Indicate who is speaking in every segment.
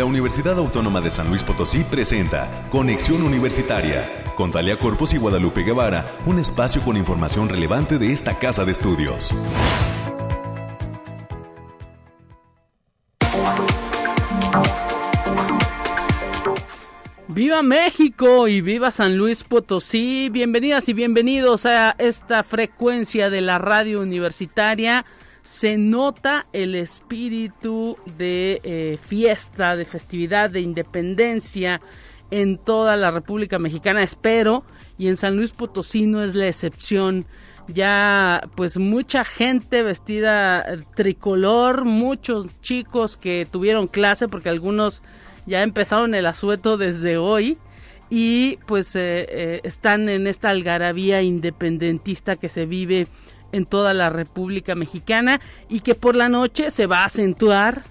Speaker 1: la Universidad Autónoma de San Luis Potosí presenta Conexión Universitaria con Talia Corpus y Guadalupe Guevara, un espacio con información relevante de esta casa de estudios.
Speaker 2: ¡Viva México y viva San Luis Potosí! Bienvenidas y bienvenidos a esta frecuencia de la radio universitaria se nota el espíritu de eh, fiesta, de festividad, de independencia en toda la República Mexicana, espero, y en San Luis Potosí no es la excepción. Ya pues mucha gente vestida tricolor, muchos chicos que tuvieron clase porque algunos ya empezaron el asueto desde hoy y pues eh, eh, están en esta algarabía independentista que se vive en toda la República Mexicana y que por la noche se va a acentuar.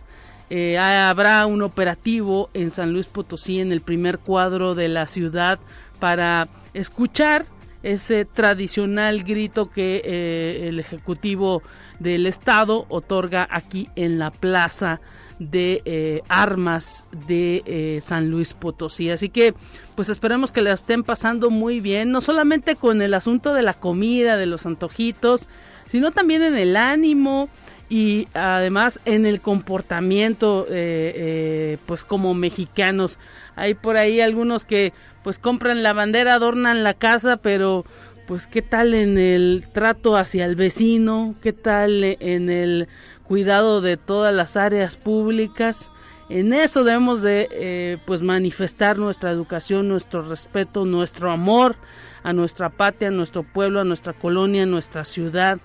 Speaker 2: Eh, habrá un operativo en San Luis Potosí en el primer cuadro de la ciudad para escuchar ese tradicional grito que eh, el Ejecutivo del Estado otorga aquí en la Plaza de eh, armas de eh, San Luis Potosí. Así que pues esperemos que la estén pasando muy bien, no solamente con el asunto de la comida, de los antojitos, sino también en el ánimo y además en el comportamiento eh, pues como mexicanos. Hay por ahí algunos que pues compran la bandera, adornan la casa, pero pues qué tal en el trato hacia el vecino, qué tal en el cuidado de todas las áreas públicas. En eso debemos de eh, pues manifestar nuestra educación, nuestro respeto, nuestro amor a nuestra patria, a nuestro pueblo, a nuestra colonia, a nuestra ciudad.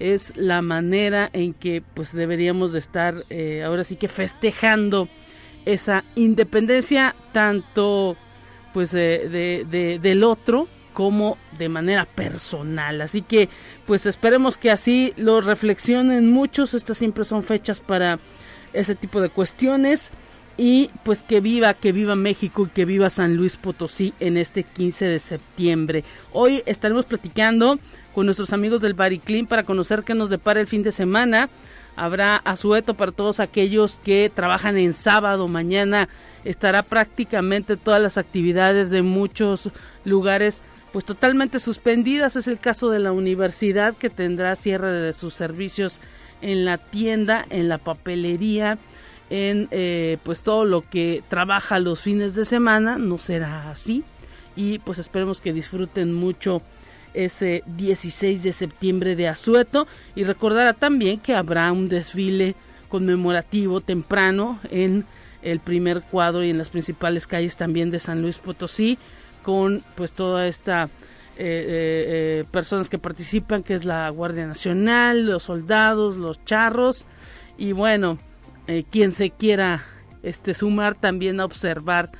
Speaker 2: Es la manera en que pues deberíamos de estar eh, ahora sí que festejando esa independencia tanto pues de, del otro como de manera personal. Así que pues esperemos que así lo reflexionen muchos. Estas siempre son fechas para ese tipo de cuestiones. Y pues que viva, que viva México y que viva San Luis Potosí en este 15 de septiembre. Hoy estaremos platicando con nuestros amigos del Bariclin para conocer qué nos depara el fin de semana. Habrá asueto para todos aquellos que trabajan en sábado. Mañana estará prácticamente todas las actividades de muchos lugares pues totalmente suspendidas. Es el caso de la universidad que tendrá cierre de sus servicios en la tienda, en la papelería, en eh, pues todo lo que trabaja los fines de semana. No será así y pues esperemos que disfruten mucho ese 16 de septiembre de Asueto y recordará también que habrá un desfile conmemorativo temprano en el primer cuadro y en las principales calles también de San Luis Potosí con pues toda esta eh, eh, eh, personas que participan, que es la Guardia Nacional, los soldados, los charros y bueno, quien se quiera este sumar también a observar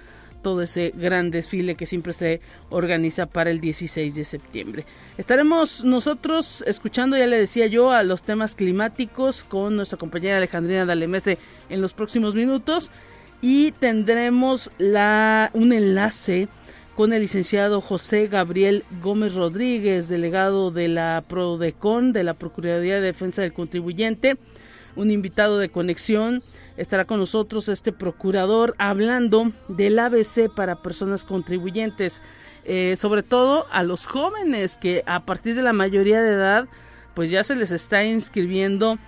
Speaker 2: todo ese gran desfile que siempre se organiza para el 16 de septiembre. Estaremos nosotros escuchando, ya le decía yo, a los temas climáticos con nuestra compañera Alejandrina Dalemese en los próximos minutos y tendremos la, un enlace con el licenciado José Gabriel Gómez Rodríguez, delegado de la PRODECON, de la Procuraduría de Defensa del Contribuyente, un invitado de conexión. Estará con nosotros este procurador hablando del ABC para personas contribuyentes, eh, sobre todo a los jóvenes que a partir de la mayoría de edad, pues ya se les está inscribiendo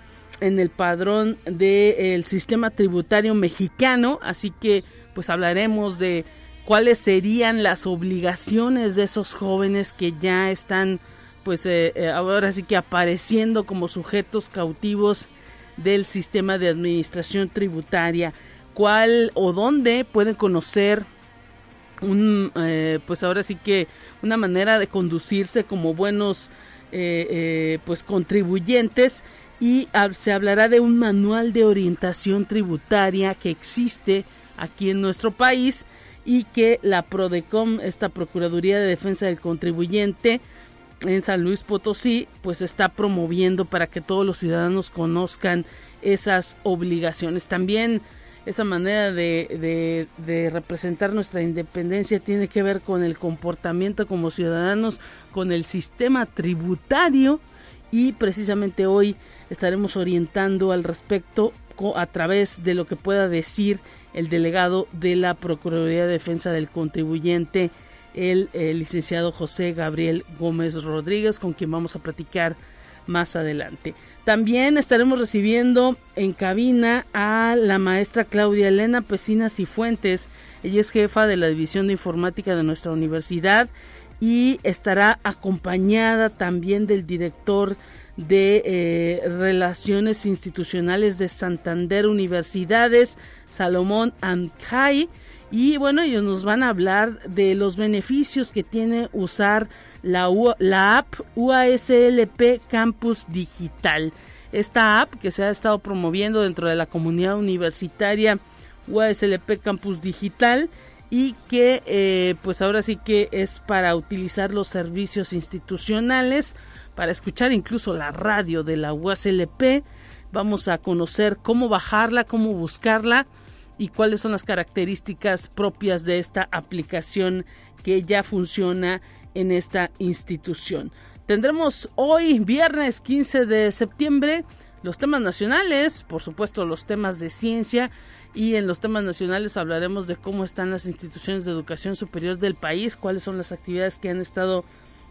Speaker 2: en el padrón del sistema tributario mexicano, así que pues hablaremos de cuáles serían las obligaciones de esos jóvenes que ya están pues eh, eh, ahora sí que apareciendo como sujetos cautivos del sistema de administración tributaria cuál o dónde pueden conocer un eh, pues ahora sí que una manera de conducirse como buenos pues contribuyentes y se hablará de un manual de orientación tributaria que existe aquí en nuestro país y que la PRODECOM, esta Procuraduría de Defensa del Contribuyente en San Luis Potosí, pues está promoviendo para que todos los ciudadanos conozcan esas obligaciones. También esa manera de, de, representar nuestra independencia tiene que ver con el comportamiento como ciudadanos, con el sistema tributario y precisamente hoy estaremos orientando al respecto a través de lo que pueda decir el delegado de la Procuraduría de Defensa del Contribuyente, el, licenciado José Gabriel Gómez Rodríguez, con quien vamos a platicar más adelante. También estaremos recibiendo en cabina a la maestra Claudia Elena Pesinas y Fuentes. Ella es jefa de la División de Informática de nuestra universidad y estará acompañada también del director de eh, Relaciones Institucionales de Santander Universidades, Salomón Amcay. Y bueno, ellos nos van a hablar de los beneficios que tiene usar la, la app UASLP Campus Digital. Esta app que se ha estado promoviendo dentro de la comunidad universitaria UASLP Campus Digital y que eh, pues ahora sí que es para utilizar los servicios institucionales, para escuchar incluso la radio de la UASLP. Vamos a conocer cómo bajarla, cómo buscarla y cuáles son las características propias de esta aplicación que ya funciona en esta institución. Tendremos hoy, viernes 15 de septiembre, los temas nacionales, por supuesto los temas de ciencia y en los temas nacionales hablaremos de cómo están las instituciones de educación superior del país, cuáles son las actividades que han estado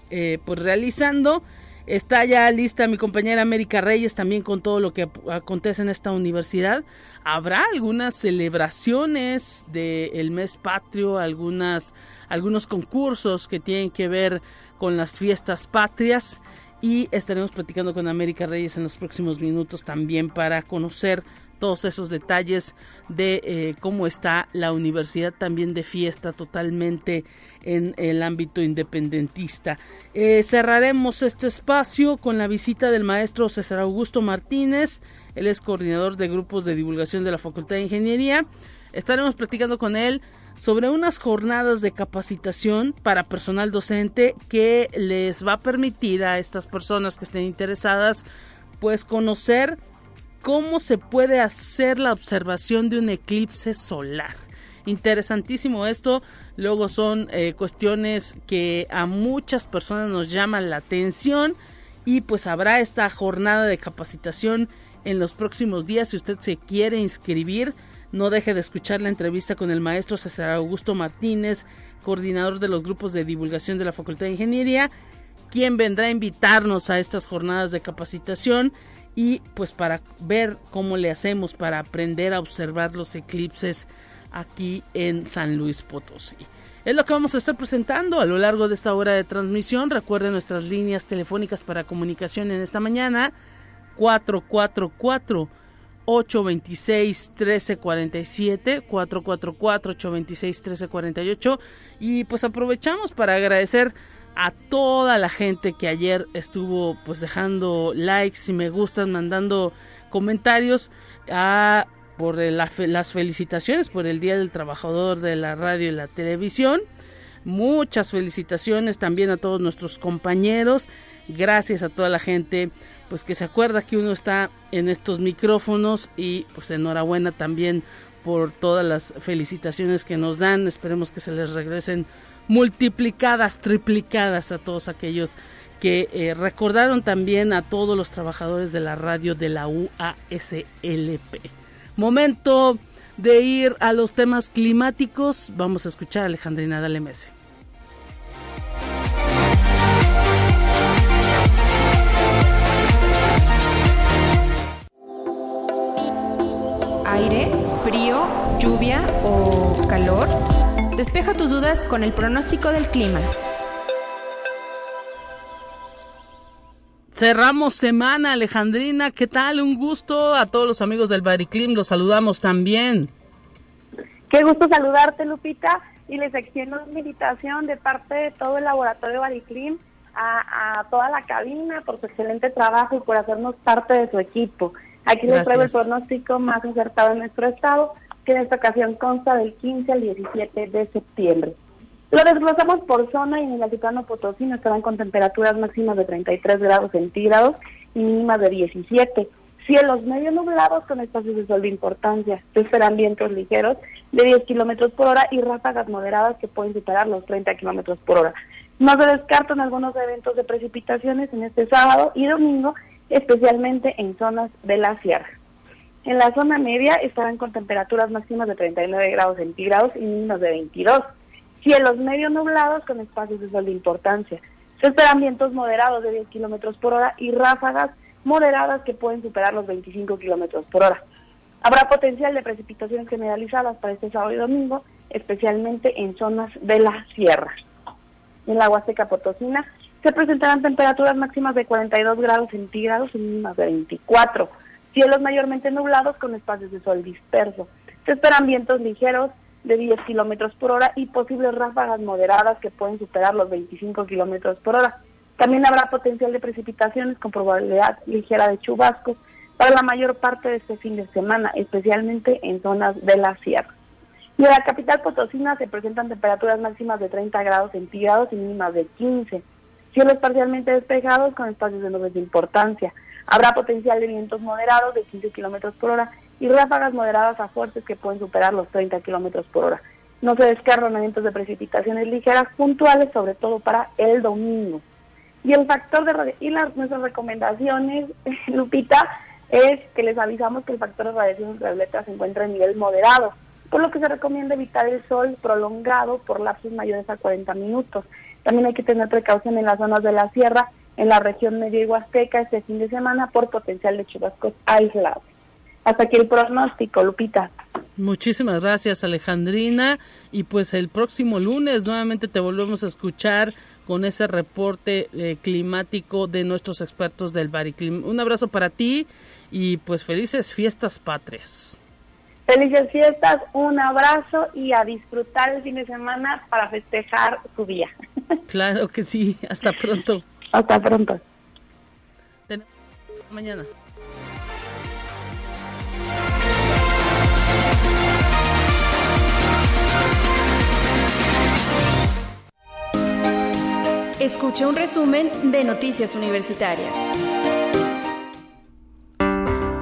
Speaker 2: eh, pues realizando Está ya lista mi compañera América Reyes también con todo lo que acontece en esta universidad. Habrá algunas celebraciones del mes patrio, algunas, algunos concursos que tienen que ver con las fiestas patrias y estaremos platicando con América Reyes en los próximos minutos también para conocer todos esos detalles de eh, cómo está la universidad también de fiesta totalmente en el ámbito independentista. Eh, cerraremos este espacio con la visita del maestro César Augusto Martínez, él es coordinador de grupos de divulgación de la Facultad de Ingeniería. Estaremos platicando con él sobre unas jornadas de capacitación para personal docente que les va a permitir a estas personas que estén interesadas pues conocer cómo se puede hacer la observación de un eclipse solar. Interesantísimo esto. Luego son eh, cuestiones que a muchas personas nos llaman la atención y pues habrá esta jornada de capacitación en los próximos días. Si usted se quiere inscribir, no deje de escuchar la entrevista con el maestro César Augusto Martínez, coordinador de los grupos de divulgación de la Facultad de Ingeniería, quien vendrá a invitarnos a estas jornadas de capacitación y pues para ver cómo le hacemos para aprender a observar los eclipses aquí en San Luis Potosí. Es lo que vamos a estar presentando a lo largo de esta hora de transmisión. Recuerden nuestras líneas telefónicas para comunicación en esta mañana 444 826 1347 444 826 1348 y pues aprovechamos para agradecer a toda la gente que ayer estuvo pues dejando likes y me gustan, mandando comentarios a, por las felicitaciones por el Día del Trabajador de la Radio y la Televisión. Muchas felicitaciones también a todos nuestros compañeros. Gracias a toda la gente pues que se acuerda que uno está en estos micrófonos y pues enhorabuena también por todas las felicitaciones que nos dan. Esperemos que se les regresen multiplicadas, triplicadas a todos aquellos que eh, recordaron también a todos los trabajadores de la radio de la UASLP. Momento de ir a los temas climáticos. Vamos a escuchar a Alejandrina Dalemese.
Speaker 3: Aire, frío, lluvia o calor. Despeja tus dudas con el pronóstico del clima.
Speaker 2: Cerramos semana, Alejandrina. ¿Qué tal? Un gusto a todos los amigos del Bariclim. Los saludamos también.
Speaker 4: Qué gusto saludarte, Lupita. Y les extiendo una invitación de parte de todo el laboratorio Bariclim a, a, toda la cabina por su excelente trabajo y por hacernos parte de su equipo. Aquí les traigo el pronóstico más acertado en nuestro estado que en esta ocasión consta del 15 al 17 de septiembre. Lo desglosamos por zona y en el altiplano Potosí estarán con temperaturas máximas de 33 grados centígrados y mínimas de 17. Cielos medio nublados con espacios de sol de importancia. Se esperan vientos ligeros de 10 kilómetros por hora y ráfagas moderadas que pueden superar los 30 kilómetros por hora. No se descartan algunos eventos de precipitaciones en este sábado y domingo, especialmente en zonas de la sierra. En la zona media estarán con temperaturas máximas de 39 grados centígrados y mínimas de 22. Cielos medio nublados con espacios de sol de importancia. Se esperan vientos moderados de 10 kilómetros por hora y ráfagas moderadas que pueden superar los 25 kilómetros por hora. Habrá potencial de precipitaciones generalizadas para este sábado y domingo, especialmente en zonas de la sierra. En la Huasteca Potosina se presentarán temperaturas máximas de 42 grados centígrados y mínimas de 24. Cielos mayormente nublados con espacios de sol disperso. Se esperan vientos ligeros de 10 kilómetros por hora y posibles ráfagas moderadas que pueden superar los 25 kilómetros por hora. También habrá potencial de precipitaciones con probabilidad ligera de chubascos para la mayor parte de este fin de semana, especialmente en zonas de la sierra. Y en la capital Potosina se presentan temperaturas máximas de 30 grados centígrados y mínimas de 15. Cielos parcialmente despejados con espacios de nubes de importancia. Habrá potencial de vientos moderados de 15 kilómetros por hora y ráfagas moderadas a fuertes que pueden superar los 30 kilómetros por hora. No se descargan eventos de precipitaciones ligeras puntuales, sobre todo para el domingo. Y el factor de y las, nuestras recomendaciones, Lupita, es que les avisamos que el factor de radiación ultravioleta se encuentra en nivel moderado, por lo que se recomienda evitar el sol prolongado por lapsos mayores a 40 minutos. También hay que tener precaución en las zonas de la sierra, en la región medio y huasteca este fin de semana por potencial de chubascos aislados. Hasta aquí el pronóstico, Lupita.
Speaker 2: Muchísimas gracias, Alejandrina. Y pues el próximo lunes nuevamente te volvemos a escuchar con ese reporte eh, climático de nuestros expertos del Bariclim. Un abrazo para ti y pues felices fiestas patrias.
Speaker 4: Felices fiestas, un abrazo y a disfrutar el fin de semana para festejar su día.
Speaker 2: Claro que sí, hasta pronto.
Speaker 4: Hasta pronto.
Speaker 2: Mañana.
Speaker 3: Escucha un resumen de Noticias Universitarias.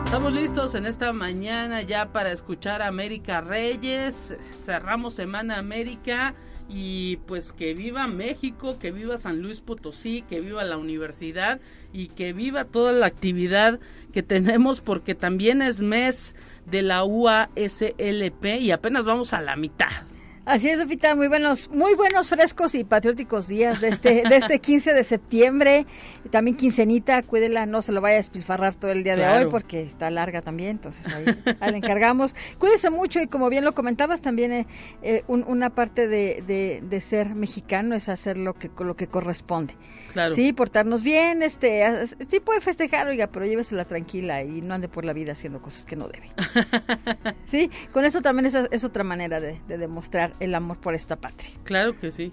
Speaker 2: Estamos listos en esta mañana ya para escuchar a América Reyes. Cerramos Semana América y pues que viva México, que viva San Luis Potosí, que viva la universidad y que viva toda la actividad que tenemos porque también es mes de la UASLP y apenas vamos a la mitad.
Speaker 5: Así es, Lupita, muy buenos, muy buenos, frescos y patrióticos días de este, de este 15 de septiembre. También quincenita, cuídela, no se lo vaya a espilfarrar todo el día de hoy porque está larga también, entonces ahí, ahí le encargamos. Cuídese mucho y como bien lo comentabas, también eh, eh, una parte de, de, ser mexicano es hacer lo que, lo que corresponde. Claro. Sí, portarnos bien, este, sí puede festejar, oiga, pero llévesela tranquila y no ande por la vida haciendo cosas que no debe. sí, con eso también es, es otra manera de demostrar el amor por esta patria.
Speaker 2: Claro que sí.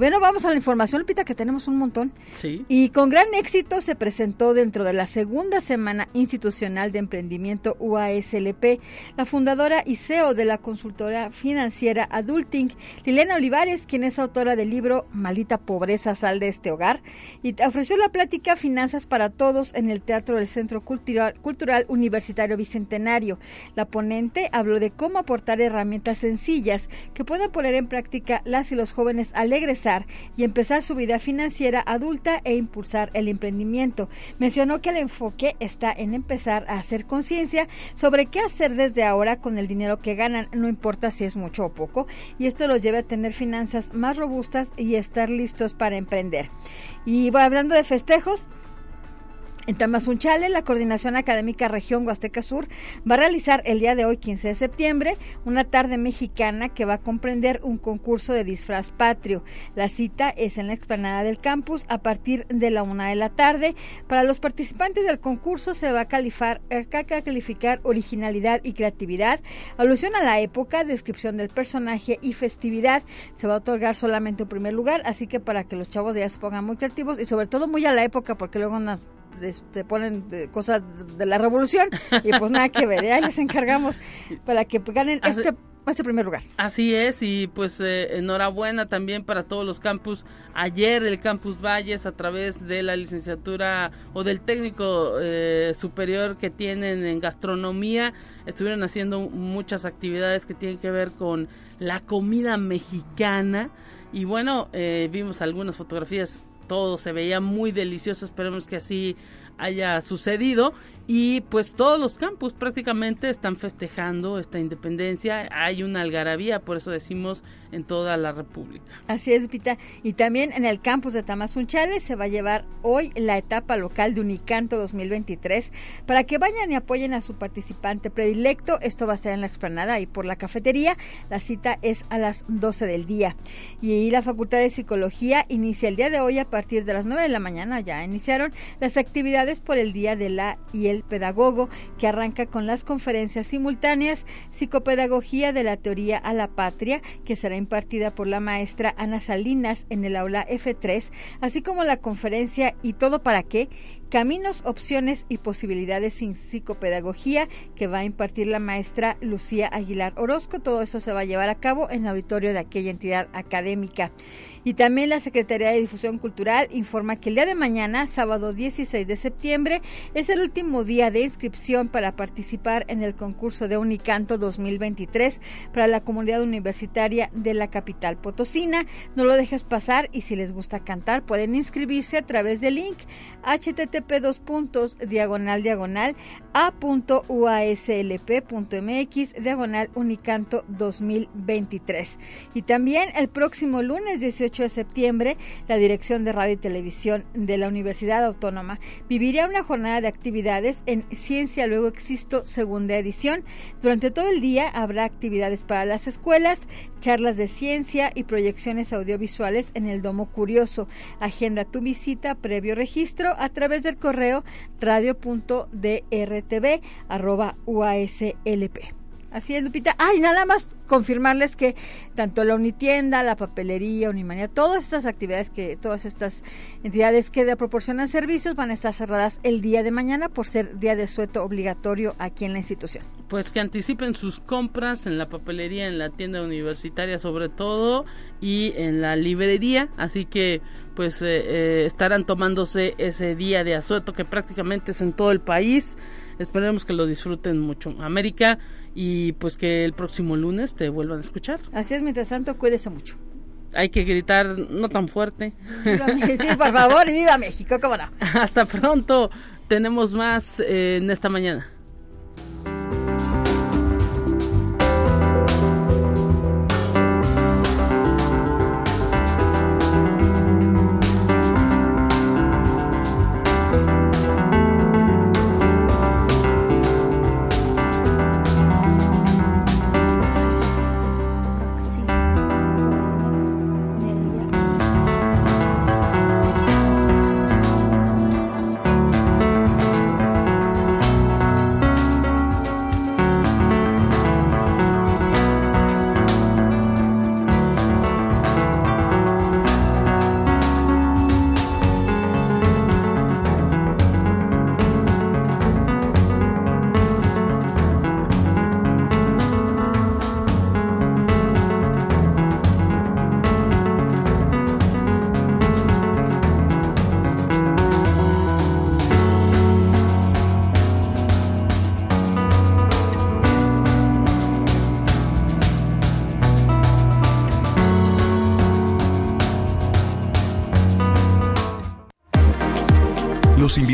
Speaker 5: Bueno, vamos a la información, Lupita, que tenemos un montón. Sí. Y con gran éxito se presentó dentro de la segunda semana institucional de emprendimiento UASLP la fundadora y CEO de la consultora financiera Adulting, Lilena Olivares, quien es autora del libro Maldita Pobreza, sal de este hogar, y ofreció la plática Finanzas para Todos en el Teatro del Centro Cultural, Cultural Universitario Bicentenario. La ponente habló de cómo aportar herramientas sencillas que puedan poner en práctica las y los jóvenes al egresar y empezar su vida financiera adulta e impulsar el emprendimiento. Mencionó que el enfoque está en empezar a hacer conciencia sobre qué hacer desde ahora con el dinero que ganan, no importa si es mucho o poco, y esto los lleva a tener finanzas más robustas y estar listos para emprender. Y hablando de festejos, en Tamazunchale, la Coordinación Académica Región Huasteca Sur va a realizar el día de hoy, 15 de septiembre, una tarde mexicana que va a comprender un concurso de disfraz patrio. La cita es en la explanada del campus a partir de la una de la tarde. Para los participantes del concurso se va a calificar, a calificar originalidad y creatividad, alusión a la época, descripción del personaje y festividad. Se va a otorgar solamente un primer lugar, así que para que los chavos ya se pongan muy creativos y sobre todo muy a la época, porque luego se ponen cosas de la revolución y pues nada que ver, ya les encargamos para que ganen este este primer lugar.
Speaker 2: Así es, y pues eh, enhorabuena también para todos los campus. Ayer el Campus Valles, a través de la licenciatura o del técnico eh, superior que tienen en gastronomía, estuvieron haciendo muchas actividades que tienen que ver con la comida mexicana. Y bueno, eh, vimos algunas fotografías todo se veía muy delicioso, esperemos que así haya sucedido. Y pues todos los campus prácticamente están festejando esta independencia. Hay una algarabía, por eso decimos en toda la República.
Speaker 5: Así es, Lupita. Y también en el campus de Tamazunchales se va a llevar hoy la etapa local de Unicanto 2023 para que vayan y apoyen a su participante predilecto. Esto va a estar en la explanada y por la cafetería. La cita es a las 12 del día. Y la Facultad de Psicología inicia el día de hoy a partir de las 9 de la mañana. Ya iniciaron las actividades por el Día de la y el pedagogo, que arranca con las conferencias simultáneas Psicopedagogía de la Teoría a la Patria, que será impartida por la maestra Ana Salinas en el aula F3, así como la conferencia ¿Y todo para qué? Caminos, opciones y posibilidades sin psicopedagogía que va a impartir la maestra Lucía Aguilar Orozco. Todo eso se va a llevar a cabo en el auditorio de aquella entidad académica. Y también la Secretaría de Difusión Cultural informa que el día de mañana, sábado 16 de septiembre, es el último día de inscripción para participar en el concurso de Unicanto 2023 para la comunidad universitaria de la capital potosina. No lo dejes pasar y si les gusta cantar pueden inscribirse a través del link http dos puntos diagonal diagonal a.uaslp.mx diagonal unicanto 2023. Y también el próximo lunes 18 de septiembre, la Dirección de Radio y Televisión de la Universidad Autónoma vivirá una jornada de actividades en Ciencia Luego Existo, segunda edición. Durante todo el día habrá actividades para las escuelas, charlas de ciencia y proyecciones audiovisuales en el Domo Curioso. Agenda tu visita previo registro a través del correo radio.drtv.uaslp. Así es, Lupita. Ay, nada más confirmarles que tanto la Unitienda, la papelería, Unimanía, todas estas actividades que, todas estas entidades que proporcionan servicios van a estar cerradas el día de mañana por ser día de sueto obligatorio aquí en la institución.
Speaker 2: Pues que anticipen sus compras en la papelería, en la tienda universitaria sobre todo y en la librería, así que pues eh, eh, estarán tomándose ese día de asueto que prácticamente es en todo el país. Esperemos que lo disfruten mucho. América y pues que el próximo lunes te vuelvan a escuchar.
Speaker 5: Así es, mientras tanto, cuídese mucho.
Speaker 2: Hay que gritar no tan fuerte.
Speaker 5: sí, por favor, y viva México, cómo no.
Speaker 2: Hasta pronto. Tenemos más eh, en esta mañana.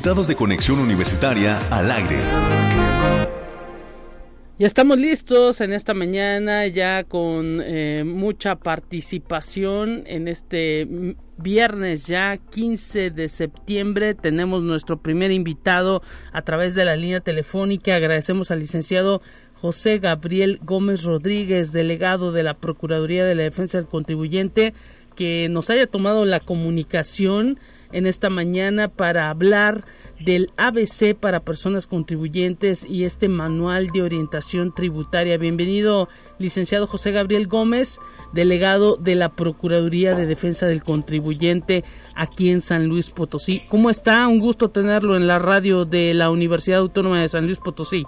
Speaker 1: De Conexión Universitaria al aire.
Speaker 2: Ya estamos listos en esta mañana, ya con eh, mucha participación en este viernes ya 15 de septiembre. Tenemos nuestro primer invitado a través de la línea telefónica. Agradecemos al licenciado José Gabriel Gómez Rodríguez, delegado de la Procuraduría de la Defensa del Contribuyente, que nos haya tomado la comunicación en esta mañana para hablar del ABC para personas contribuyentes y este manual de orientación tributaria. Bienvenido, licenciado José Gabriel Gómez, delegado de la Procuraduría de Defensa del Contribuyente aquí en San Luis Potosí. ¿Cómo está? Un gusto tenerlo en la radio de la Universidad Autónoma de San Luis Potosí.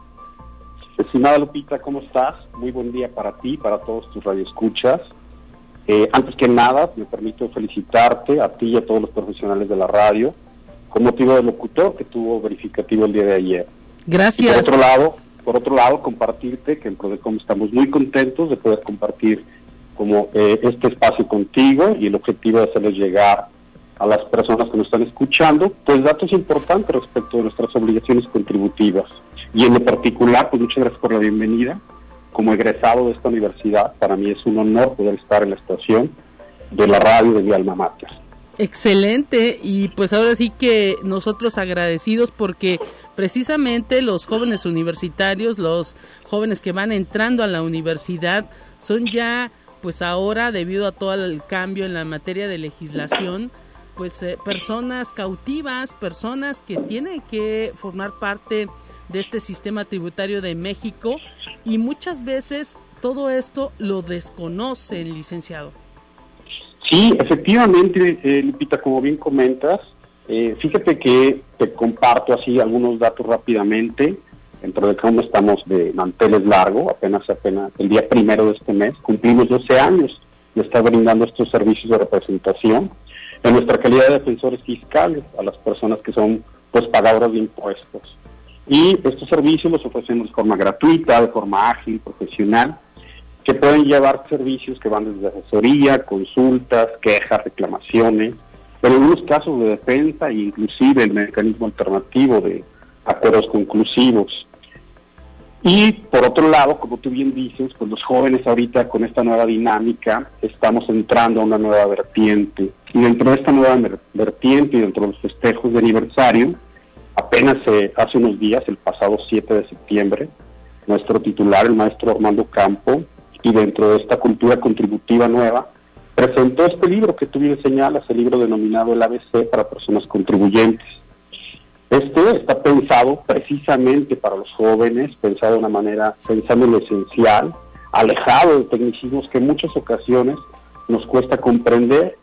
Speaker 6: Estimada Lupita, ¿cómo estás? Muy buen día para ti, para todos tus radioescuchas. Eh, antes que nada, me permito felicitarte a ti y a todos los profesionales de la radio con motivo del locutor que tuvo verificativo el día de ayer.
Speaker 2: Gracias.
Speaker 6: por otro lado, por otro lado, compartirte que en Prodecom estamos muy contentos de poder compartir como eh, este espacio contigo y el objetivo de hacerles llegar a las personas que nos están escuchando, pues datos importantes respecto de nuestras obligaciones contributivas. Y en lo particular, pues muchas gracias por la bienvenida. Como egresado de esta universidad, para mí es un honor poder estar en la estación de la radio de mi alma mater.
Speaker 2: Excelente y pues ahora sí que nosotros agradecidos porque precisamente los jóvenes universitarios, los jóvenes que van entrando a la universidad son ya pues ahora debido a todo el cambio en la materia de legislación pues eh, personas cautivas, personas que tienen que formar parte de este sistema tributario de México y muchas veces todo esto lo desconoce el licenciado.
Speaker 6: Sí, efectivamente, eh, Lupita, como bien comentas, eh, fíjate que te comparto así algunos datos rápidamente. Dentro de cómo estamos de manteles largo, apenas apenas el día primero de este mes, cumplimos 12 años de estar brindando estos servicios de representación en nuestra calidad de defensores fiscales a las personas que son pues pagadoras de impuestos. Y estos servicios los ofrecemos de forma gratuita, de forma ágil, profesional que pueden llevar servicios que van desde asesoría, consultas, quejas, reclamaciones, en algunos casos de defensa e inclusive el mecanismo alternativo de acuerdos conclusivos. Y por otro lado, como tú bien dices, pues los jóvenes ahorita con esta nueva dinámica estamos entrando a una nueva vertiente. Y dentro de esta nueva vertiente y dentro de los festejos de aniversario, apenas eh, hace unos días, el pasado 7 de septiembre, nuestro titular, el maestro Armando Campo, y dentro de esta cultura contributiva nueva, presentó este libro que tú bien señalas, el libro denominado el ABC para personas contribuyentes. Este está pensado precisamente para los jóvenes, pensado de una manera, pensando en lo esencial, alejado de tecnicismos que en muchas ocasiones nos cuesta comprender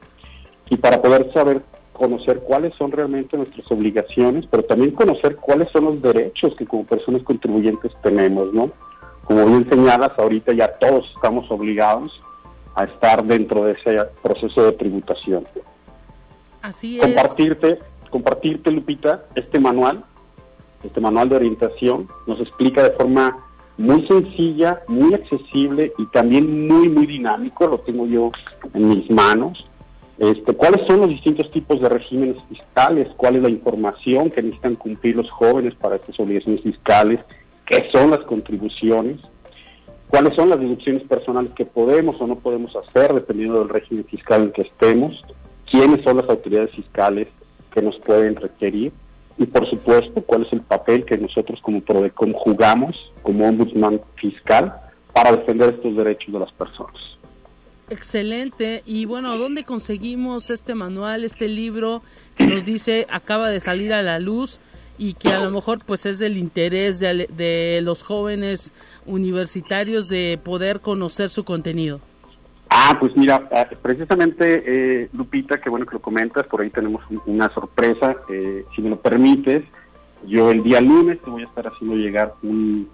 Speaker 6: y para poder saber conocer cuáles son realmente nuestras obligaciones, pero también conocer cuáles son los derechos que como personas contribuyentes tenemos, ¿no? como bien señalas, ahorita ya todos estamos obligados a estar dentro de ese proceso de tributación.
Speaker 2: Así
Speaker 6: es. Compartirte, compartirte, Lupita, este manual, este manual de orientación, nos explica de forma muy sencilla, muy accesible y también muy, muy dinámico, lo tengo yo en mis manos, este, cuáles son los distintos tipos de regímenes fiscales, cuál es la información que necesitan cumplir los jóvenes para estas obligaciones fiscales, qué son las contribuciones, cuáles son las deducciones personales que podemos o no podemos hacer dependiendo del régimen fiscal en que estemos, quiénes son las autoridades fiscales que nos pueden requerir y por supuesto cuál es el papel que nosotros como PRODECOM jugamos como ombudsman fiscal para defender estos derechos de las personas.
Speaker 2: Excelente. Y bueno, ¿dónde conseguimos este manual, este libro que nos dice acaba de salir a la luz? y que a lo mejor pues es del interés de, los jóvenes universitarios de poder conocer su contenido.
Speaker 6: Ah, pues mira, ah, precisamente eh, Lupita, qué bueno que lo comentas, por ahí tenemos una sorpresa, eh, si me lo permites, yo el día lunes te voy a estar haciendo llegar un,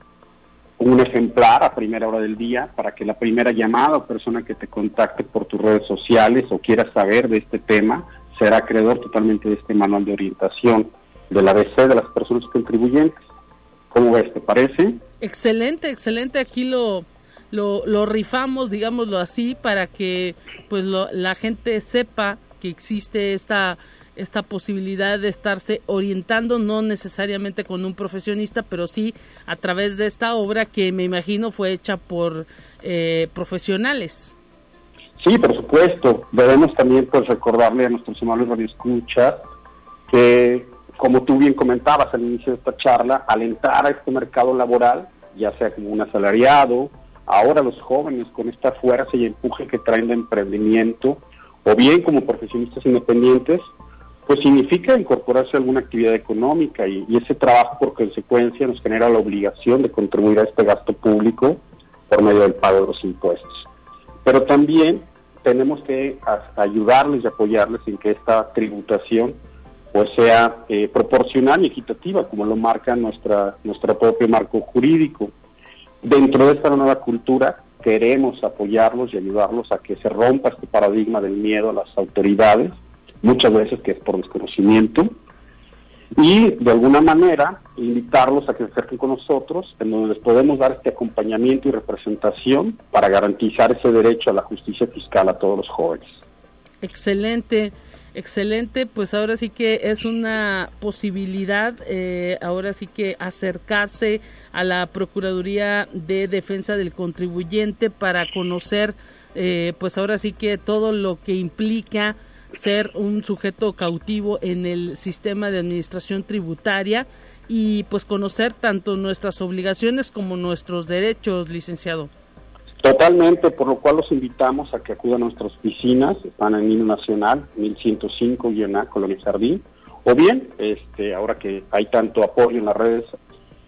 Speaker 6: un ejemplar a primera hora del día para que la primera llamada o persona que te contacte por tus redes sociales o quiera saber de este tema será acreedor totalmente de este manual de orientación del ABC de las personas contribuyentes. ¿Cómo ves? ¿Te parece?
Speaker 2: Excelente, excelente. Aquí lo, lo, rifamos, digámoslo así, para que pues la gente sepa que existe esta esta posibilidad de estarse orientando, no necesariamente con un profesionista, pero sí a través de esta obra que me imagino fue hecha por eh, profesionales.
Speaker 6: Sí, por supuesto. Debemos también pues recordarle a nuestros hermanos radioescuchas que como tú bien comentabas al inicio de esta charla, alentar a este mercado laboral, ya sea como un asalariado, ahora los jóvenes con esta fuerza y empuje que traen de emprendimiento, o bien como profesionistas independientes, pues significa incorporarse a alguna actividad económica y, ese trabajo por consecuencia nos genera la obligación de contribuir a este gasto público por medio del pago de los impuestos. Pero también tenemos que ayudarles y apoyarles en que esta tributación pues sea eh, proporcional y equitativa, como lo marca nuestra, nuestro propio marco jurídico. Dentro de esta nueva cultura queremos apoyarlos y ayudarlos a que se rompa este paradigma del miedo a las autoridades, muchas veces que es por desconocimiento, y de alguna manera invitarlos a que se acerquen con nosotros, en donde les podemos dar este acompañamiento y representación para garantizar ese derecho a la justicia fiscal a todos los jóvenes.
Speaker 2: Excelente. Excelente, pues ahora sí que es una posibilidad, eh, ahora sí que acercarse a la Procuraduría de Defensa del Contribuyente para conocer, eh, pues ahora sí que todo lo que implica ser un sujeto cautivo en el sistema de administración tributaria y pues conocer tanto nuestras obligaciones como nuestros derechos, licenciado.
Speaker 6: Totalmente, por lo cual los invitamos a que acudan a nuestras oficinas, están en Hino Nacional, 1105 A, Colonia Jardín, o bien, este, ahora que hay tanto apoyo en las redes,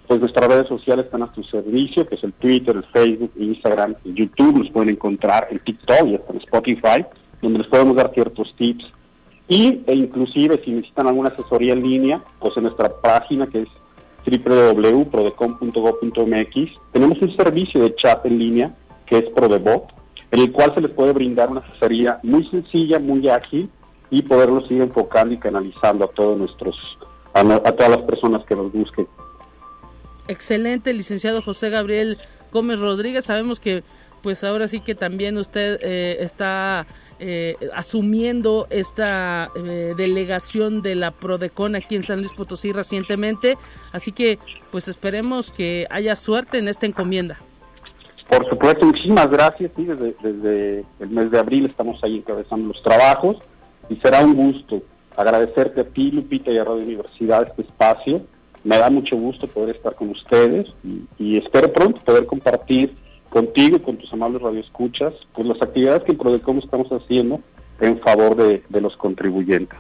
Speaker 6: pues nuestras redes sociales están a su servicio, que es el Twitter, el Facebook, Instagram, el YouTube, los pueden encontrar en TikTok y hasta en Spotify, donde les podemos dar ciertos tips. Y, e inclusive, si necesitan alguna asesoría en línea, pues en nuestra página que es www.prodecom.gov.mx, tenemos un servicio de chat en línea que es ProDebot, en el cual se les puede brindar una asesoría muy sencilla, muy ágil y poderlos ir enfocando y canalizando a todos nuestros a, todas las personas que nos busquen.
Speaker 2: Excelente, licenciado José Gabriel Gómez Rodríguez. Sabemos que pues ahora sí que también usted eh, está eh, asumiendo esta eh, delegación de la Prodecon aquí en San Luis Potosí recientemente, así que pues esperemos que haya suerte en esta encomienda.
Speaker 6: Por supuesto, muchísimas gracias. Sí, desde, el mes de abril estamos ahí encabezando los trabajos y será un gusto agradecerte a ti, Lupita, y a Radio Universidad este espacio. Me da mucho gusto poder estar con ustedes y, espero pronto poder compartir contigo con tus amables radioescuchas pues las actividades que en Prodecom estamos haciendo en favor de los contribuyentes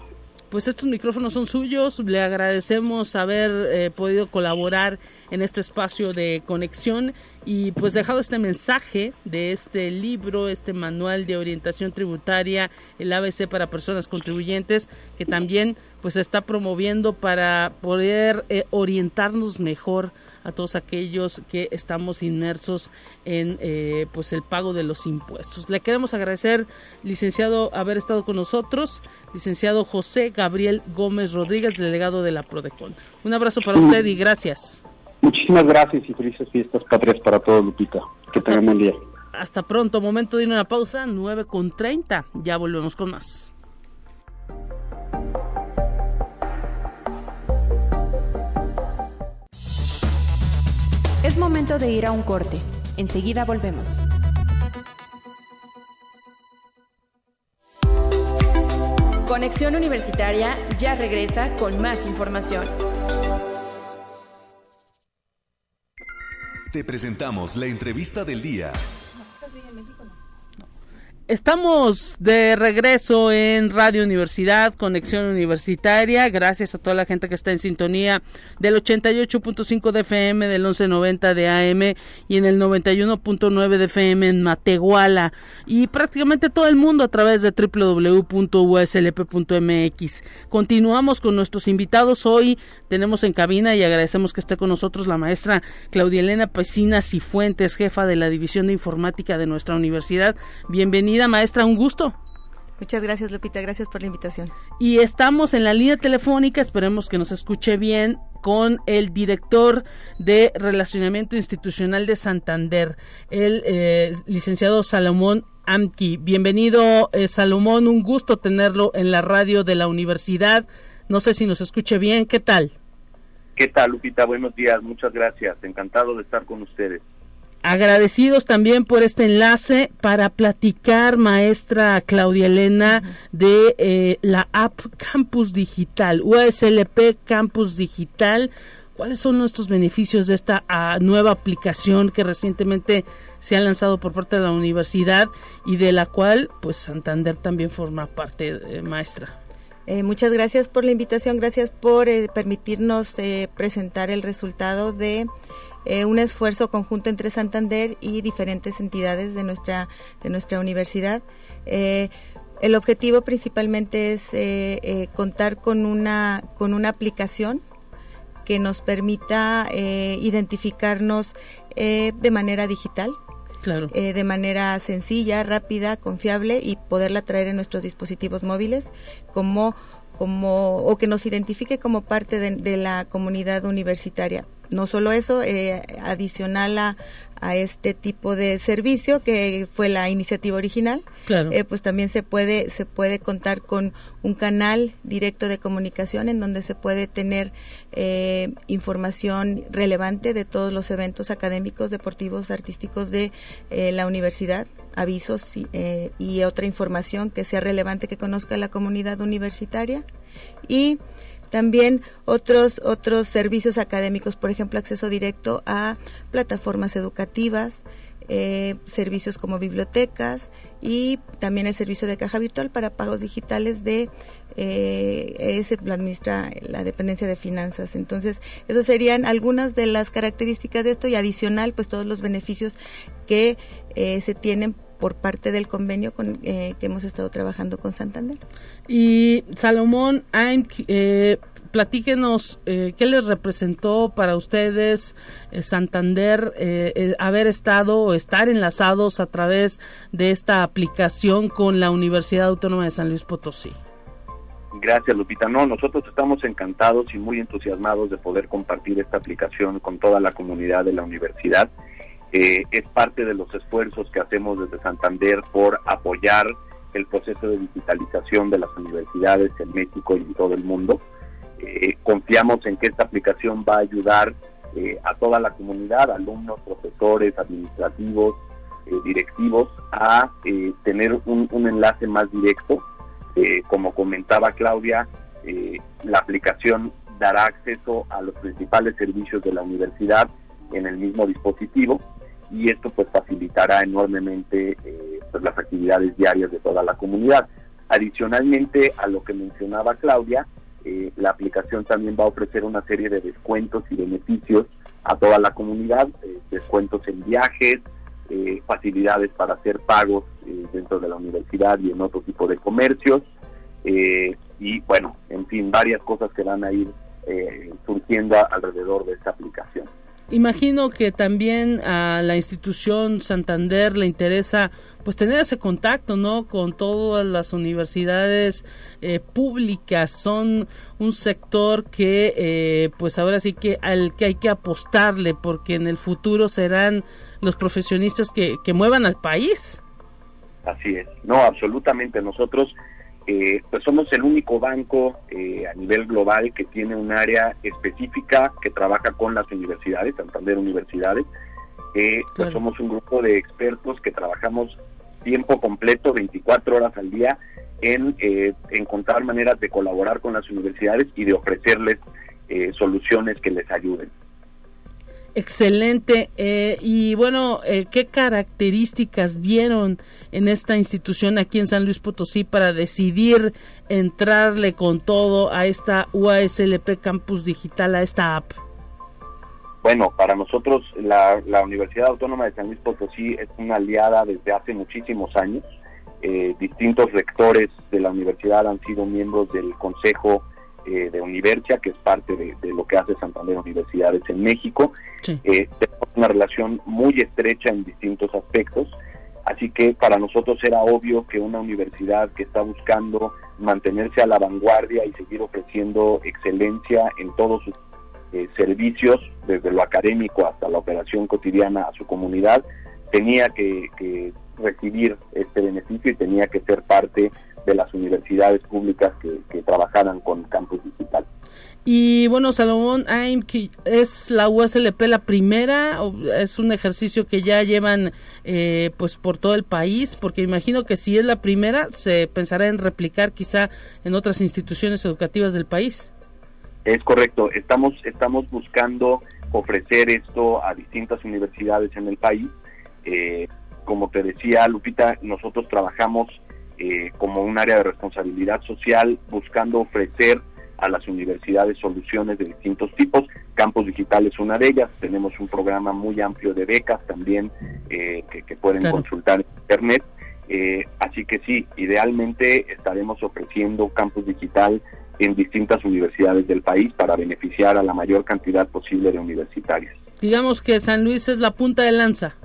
Speaker 2: pues estos micrófonos son suyos. Le agradecemos haber eh, podido colaborar en este espacio de conexión y pues dejado este mensaje de este libro, este manual de orientación tributaria, el ABC para personas contribuyentes, que también pues está promoviendo para poder eh, orientarnos mejor a todos aquellos que estamos inmersos en eh, pues el pago de los impuestos. Le queremos agradecer, licenciado, haber estado con nosotros, licenciado José Gabriel Gómez Rodríguez, delegado de la Prodecon. Un abrazo para usted y gracias.
Speaker 6: Muchísimas gracias y felices fiestas patrias para todos, Lupita. Que tengan buen día.
Speaker 2: Hasta pronto, momento de ir a una pausa, 9 con 30. Ya volvemos con más.
Speaker 3: Es momento de ir a un corte. Enseguida volvemos. Conexión Universitaria ya regresa con más información.
Speaker 1: Te presentamos la entrevista del día.
Speaker 2: Estamos de regreso en Radio Universidad, Conexión Universitaria. Gracias a toda la gente que está en sintonía del 88.5 de FM, del 1190 de AM y en el 91.9 de FM en Matehuala. Y prácticamente todo el mundo a través de www.uslp.mx. Continuamos con nuestros invitados. Hoy tenemos en cabina y agradecemos que esté con nosotros la maestra Claudia Elena Pesinas y Fuentes, jefa de la División de Informática de nuestra universidad. Bienvenida maestra, un gusto.
Speaker 7: Muchas gracias, Lupita. Gracias por la invitación.
Speaker 2: Y estamos en la línea telefónica, esperemos que nos escuche bien, con el director de Relacionamiento Institucional de Santander, el eh, licenciado Salomón Amki. Bienvenido, eh, Salomón. Un gusto tenerlo en la radio de la universidad. No sé si nos escuche bien. ¿Qué tal?
Speaker 8: ¿Qué tal, Lupita? Buenos días. Muchas gracias. Encantado de estar con ustedes.
Speaker 2: Agradecidos también por este enlace para platicar, maestra Claudia Elena, de eh, la app Campus Digital, USLP Campus Digital. ¿Cuáles son nuestros beneficios de esta ah, nueva aplicación que recientemente se ha lanzado por parte de la universidad y de la cual pues Santander también forma parte, eh, maestra?
Speaker 7: Eh, muchas gracias por la invitación, gracias por permitirnos presentar el resultado de eh, un esfuerzo conjunto entre Santander y diferentes entidades de nuestra, de nuestra universidad. Eh, el objetivo principalmente es eh, contar con una, con una aplicación que nos permita identificarnos de manera digital, Claro. de manera sencilla, rápida, confiable y poderla traer en nuestros dispositivos móviles como como o que nos identifique como parte de, la comunidad universitaria no solo eso, eh, adicional a, a este tipo de servicio que fue la iniciativa original, eh, pues también se puede se puede contar con un canal directo de comunicación en donde se puede tener eh, información relevante de todos los eventos académicos, deportivos, artísticos de eh, la universidad, avisos y, y otra información que sea relevante que conozca la comunidad universitaria. Y también otros, otros servicios académicos, por ejemplo, acceso directo a plataformas educativas, eh, servicios como bibliotecas y también el servicio de caja virtual para pagos digitales de eh, ese lo administra la dependencia de finanzas. Entonces, esos serían algunas de las características de esto y adicional, pues todos los beneficios que eh, se tienen por parte del convenio con, eh, que hemos estado trabajando con Santander.
Speaker 2: Y Salomón, eh, platíquenos eh, qué les representó para ustedes eh, Santander haber estado o estar enlazados a través de esta aplicación con la Universidad Autónoma de San Luis Potosí.
Speaker 8: Gracias, Lupita. No, nosotros estamos encantados y muy entusiasmados de poder compartir esta aplicación con toda la comunidad de la universidad eh, es parte de los esfuerzos que hacemos desde Santander por apoyar el proceso de digitalización de las universidades en México y en todo el mundo. Eh, confiamos en que esta aplicación va a ayudar eh, a toda la comunidad, alumnos, profesores, administrativos, directivos, a tener un, un, enlace más directo. como comentaba Claudia, la aplicación dará acceso a los principales servicios de la universidad en el mismo dispositivo y esto pues facilitará enormemente eh, pues, las actividades diarias de toda la comunidad. Adicionalmente a lo que mencionaba Claudia, eh, la aplicación también va a ofrecer una serie de descuentos y beneficios a toda la comunidad, eh, descuentos en viajes, facilidades para hacer pagos dentro de la universidad y en otro tipo de comercios, y bueno, en fin, varias cosas que van a ir surgiendo alrededor de esta aplicación.
Speaker 2: Imagino que también a la institución Santander le interesa pues tener ese contacto, ¿no? Con todas las universidades eh, públicas. Son un sector que eh, pues ahora sí que al que hay que apostarle porque en el futuro serán los profesionistas que, que muevan al país.
Speaker 8: Así es. No, absolutamente. Nosotros eh, pues somos el único banco eh, a nivel global que tiene un área específica que trabaja con las universidades, Santander Universidades. Eh, pues somos un grupo de expertos que trabajamos tiempo completo, 24 horas al día, en encontrar maneras de colaborar con las universidades y de ofrecerles soluciones que les ayuden.
Speaker 2: Excelente. Eh, y bueno, eh, ¿qué características vieron en esta institución aquí en San Luis Potosí para decidir entrarle con todo a esta UASLP Campus Digital, a esta app?
Speaker 8: Bueno, para nosotros la, Universidad Autónoma de San Luis Potosí es una aliada desde hace muchísimos años. Eh, distintos rectores de la universidad han sido miembros del Consejo eh, de Universia, que es parte de, lo que hace Santander Universidades en México. Eh, tenemos una relación muy estrecha en distintos aspectos, así que para nosotros era obvio que una universidad que está buscando mantenerse a la vanguardia y seguir ofreciendo excelencia en todos sus eh, servicios, desde lo académico hasta la operación cotidiana a su comunidad, tenía que, que recibir este beneficio y tenía que ser parte de las universidades públicas que, trabajaran con campus digital.
Speaker 2: Y bueno, Salomón, ¿es la USLP la primera o es un ejercicio que ya llevan eh, pues por todo el país? Porque imagino que si es la primera, se pensará en replicar quizá en otras instituciones educativas del país.
Speaker 8: Es correcto, estamos, estamos buscando ofrecer esto a distintas universidades en el país. Eh, como te decía, Lupita, nosotros trabajamos eh, como un área de responsabilidad social, buscando ofrecer a las universidades soluciones de distintos tipos. Campus Digital es una de ellas. Tenemos un programa muy amplio de becas también eh, que, pueden consultar en Internet. Eh, así que sí, idealmente estaremos ofreciendo Campus Digital en distintas universidades del país para beneficiar a la mayor cantidad posible de universitarios.
Speaker 2: Digamos que San Luis es la punta de lanza.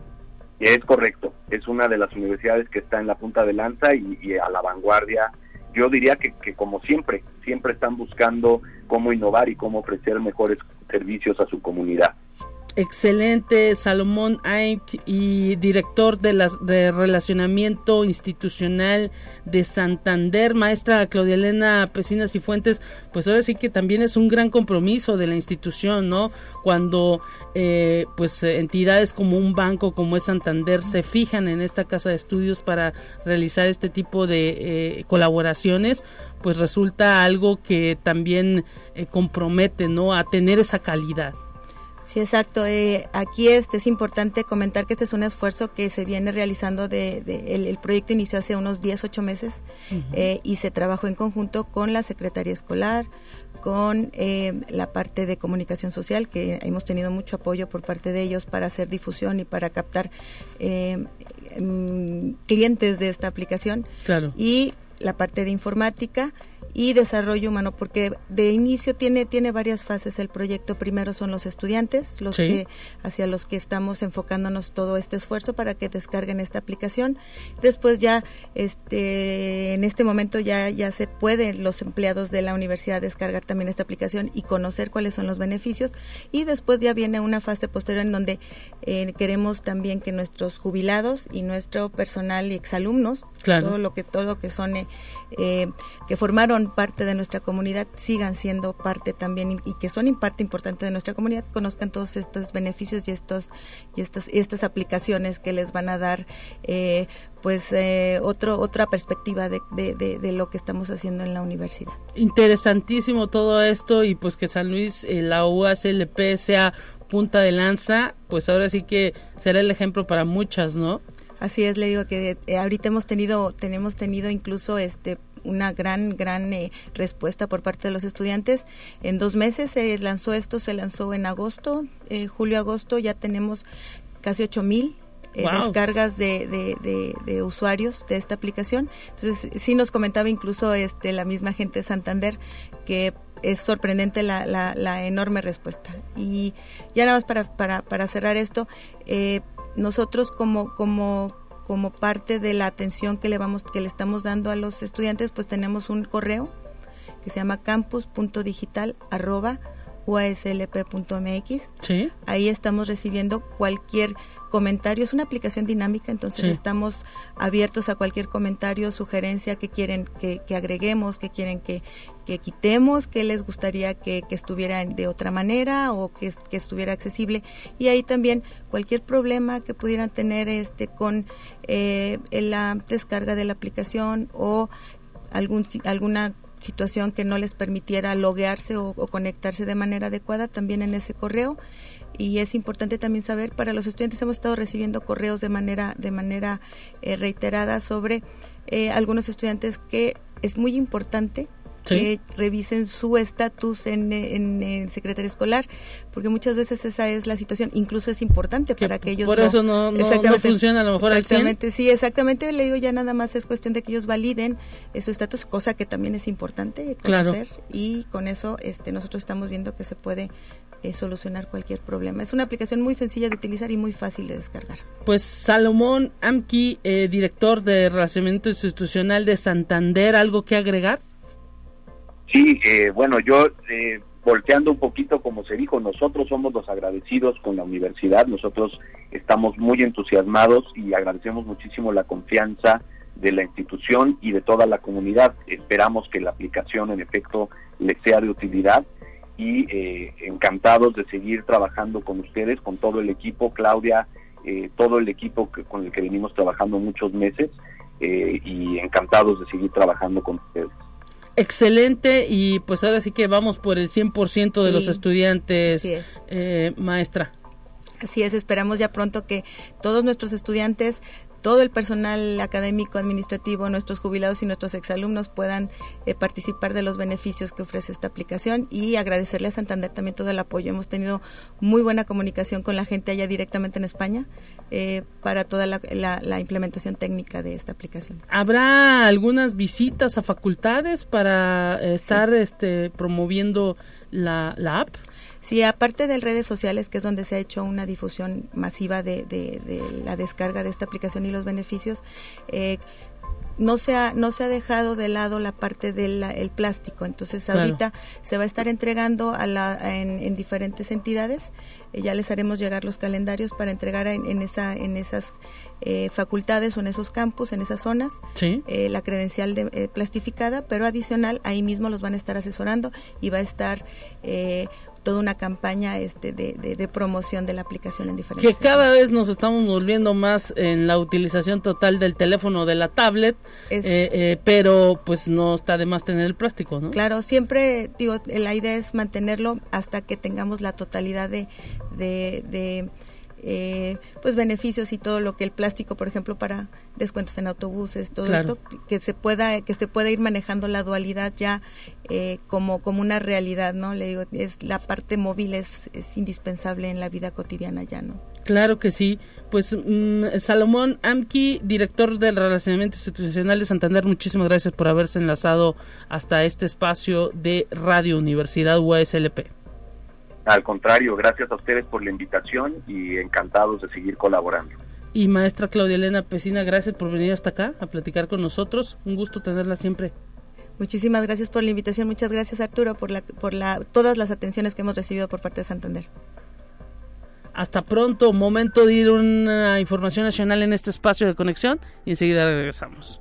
Speaker 8: Es correcto, es una de las universidades que está en la punta de lanza y, a la vanguardia. Yo diría que, como siempre, siempre están buscando cómo innovar y cómo ofrecer mejores servicios a su comunidad.
Speaker 2: Excelente, Salomón Aik y director de, la, de Relacionamiento Institucional de Santander, maestra Claudia Elena Pesinas y Fuentes, pues ahora sí que también es un gran compromiso de la institución, ¿no? Cuando eh, pues entidades como un banco como es Santander se fijan en esta casa de estudios para realizar este tipo de eh, colaboraciones, pues resulta algo que también eh, compromete, ¿no? A tener esa calidad.
Speaker 7: Sí, exacto. Eh, aquí este, es importante comentar que este es un esfuerzo que se viene realizando de, el, proyecto inició hace unos 10, 8 meses eh, y se trabajó en conjunto con la Secretaría Escolar, con eh, la parte de comunicación social, que hemos tenido mucho apoyo por parte de ellos para hacer difusión y para captar mm, clientes de esta aplicación.
Speaker 2: Claro.
Speaker 7: Y la parte de informática y desarrollo humano, porque de inicio tiene, tiene varias fases el proyecto. Primero son los estudiantes, los que, hacia los que estamos enfocándonos todo este esfuerzo para que descarguen esta aplicación. Después ya, este, en este momento ya, ya se pueden los empleados de la universidad descargar también esta aplicación y conocer cuáles son los beneficios. Y después ya viene una fase posterior en donde eh, queremos también que nuestros jubilados y nuestro personal y exalumnos, todo lo que, todo lo que son, eh, eh, que formaron parte de nuestra comunidad sigan siendo parte también y, que son parte importante de nuestra comunidad, conozcan todos estos beneficios y estos y estas estas aplicaciones que les van a dar eh, pues eh, otro otra perspectiva de, de, lo que estamos haciendo en la universidad.
Speaker 2: Interesantísimo todo esto y pues que San Luis, eh, la UASLP sea punta de lanza, pues ahora sí que será el ejemplo para muchas, ¿no?
Speaker 7: Así es, le digo que ahorita hemos tenido, tenemos tenido incluso este una gran, gran eh, respuesta por parte de los estudiantes. En dos meses se lanzó esto, se lanzó en agosto, eh, julio-agosto, ya tenemos casi ocho mil eh, descargas de, de, usuarios de esta aplicación. Entonces, sí nos comentaba incluso este la misma gente de Santander que es sorprendente la, la, enorme respuesta. Y ya nada más para, para, para cerrar esto, nosotros como, como como parte de la atención que le vamos que le estamos dando a los estudiantes, pues tenemos un correo que se llama campus.digital@uaslp.mx.
Speaker 2: Sí.
Speaker 7: Ahí estamos recibiendo cualquier comentario. Es una aplicación dinámica, entonces estamos abiertos a cualquier comentario, sugerencia que quieren que, agreguemos, que quieren que, quitemos, que les gustaría que, estuviera de otra manera o que, estuviera accesible. Y ahí también cualquier problema que pudieran tener este con eh, la descarga de la aplicación o algún, alguna situación que no les permitiera loguearse o, o, conectarse de manera adecuada también en ese correo y es importante también saber para los estudiantes hemos estado recibiendo correos de manera de manera eh, reiterada sobre eh, algunos estudiantes que es muy importante que revisen su estatus en, en, el secretario escolar, porque muchas veces esa es la situación, incluso es importante para que ellos...
Speaker 2: Por eso no, no, funciona a lo mejor
Speaker 7: Exactamente, sí, exactamente, le digo ya nada más es cuestión de que ellos validen su estatus, cosa que también es importante conocer y con eso este nosotros estamos viendo que se puede eh, solucionar cualquier problema. Es una aplicación muy sencilla de utilizar y muy fácil de descargar.
Speaker 2: Pues Salomón Amki, eh, director de Relacionamiento Institucional de Santander, ¿algo que agregar?
Speaker 8: Sí, eh, bueno, yo eh, volteando un poquito, como se dijo, nosotros somos los agradecidos con la universidad, nosotros estamos muy entusiasmados y agradecemos muchísimo la confianza de la institución y de toda la comunidad. Esperamos que la aplicación en efecto les sea de utilidad y eh, encantados de seguir trabajando con ustedes, con todo el equipo, Claudia, todo el equipo que, con el que venimos trabajando muchos meses y encantados de seguir trabajando con ustedes
Speaker 2: excelente y pues ahora sí que vamos por el 100% de los estudiantes, eh, maestra.
Speaker 7: Así es, esperamos ya pronto que todos nuestros estudiantes todo el personal académico, administrativo, nuestros jubilados y nuestros exalumnos puedan eh, participar de los beneficios que ofrece esta aplicación y agradecerle a Santander también todo el apoyo. Hemos tenido muy buena comunicación con la gente allá directamente en España eh, para toda la, implementación técnica de esta aplicación.
Speaker 2: ¿Habrá algunas visitas a facultades para estar este, promoviendo la, la app?
Speaker 7: Sí, aparte de redes sociales, que es donde se ha hecho una difusión masiva de, la descarga de esta aplicación y los beneficios, eh, no se ha, no se ha dejado de lado la parte del el plástico. Entonces ahorita se va a estar entregando a la, en, diferentes entidades. Eh, ya les haremos llegar los calendarios para entregar en, esa, en esas eh, facultades o en esos campus, en esas zonas, eh, la credencial de, plastificada, pero adicional ahí mismo los van a estar asesorando y va a estar toda una campaña este, de, promoción de la aplicación en diferentes.
Speaker 2: Que cada vez nos estamos volviendo más en la utilización total del teléfono, de la tablet, eh, eh, pero pues no está de más tener el plástico, ¿no?
Speaker 7: Claro, siempre digo, la idea es mantenerlo hasta que tengamos la totalidad de, de eh, pues beneficios y todo lo que el plástico, por ejemplo, para descuentos en autobuses, todo esto que se pueda que se pueda ir manejando la dualidad ya eh, como como una realidad, ¿no? Le digo, es la parte móvil es, es indispensable en la vida cotidiana ya, ¿no?
Speaker 2: Claro que sí. Pues mm, Salomón Amki, director del Relacionamiento Institucional de Santander, muchísimas gracias por haberse enlazado hasta este espacio de Radio Universidad USLP.
Speaker 8: Al contrario, gracias a ustedes por la invitación y encantados de seguir colaborando.
Speaker 2: Y maestra Claudia Elena Pesina, gracias por venir hasta acá a platicar con nosotros. Un gusto tenerla siempre.
Speaker 7: Muchísimas gracias por la invitación. Muchas gracias Arturo por la, por la, todas las atenciones que hemos recibido por parte de Santander.
Speaker 2: Hasta pronto, momento de ir a una información nacional en este espacio de conexión y enseguida regresamos.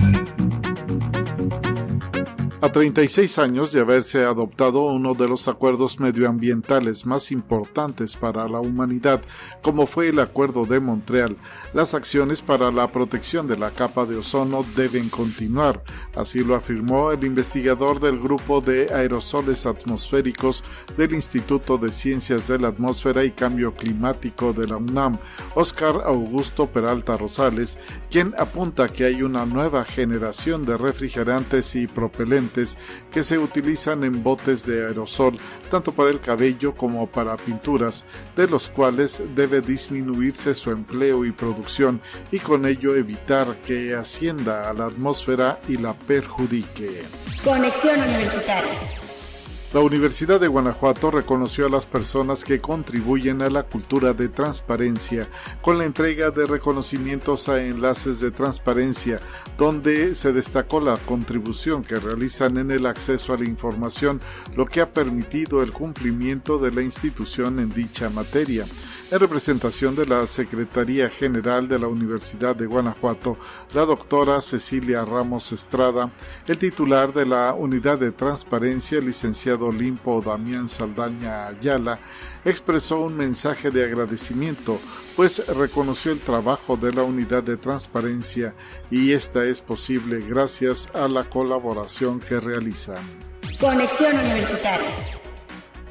Speaker 9: A 36 años de haberse adoptado uno de los acuerdos medioambientales más importantes para la humanidad, como fue el Acuerdo de Montreal, las acciones para la protección de la capa de ozono deben continuar. Así lo afirmó el investigador del Grupo de Aerosoles Atmosféricos del Instituto de Ciencias de la Atmósfera y Cambio Climático de la UNAM, Oscar Augusto Peralta Rosales, quien apunta que hay una nueva generación de refrigerantes y propelentes que se utilizan en botes de aerosol tanto para el cabello como para pinturas, de los cuales debe disminuirse su empleo y producción y con ello evitar que ascienda a la atmósfera y la perjudique.
Speaker 10: Conexión Universitaria.
Speaker 9: La Universidad de Guanajuato reconoció a las personas que contribuyen a la cultura de transparencia con la entrega de reconocimientos a enlaces de transparencia, donde se destacó la contribución que realizan en el acceso a la información, lo que ha permitido el cumplimiento de la institución en dicha materia. En representación de la Secretaría General de la Universidad de Guanajuato, la doctora Cecilia Ramos Estrada, el titular de la Unidad de Transparencia, el licenciado Olimpo Damián Saldaña Ayala, expresó un mensaje de agradecimiento, pues reconoció el trabajo de la Unidad de Transparencia y esta es posible gracias a la colaboración que realizan.
Speaker 10: Conexión Universitaria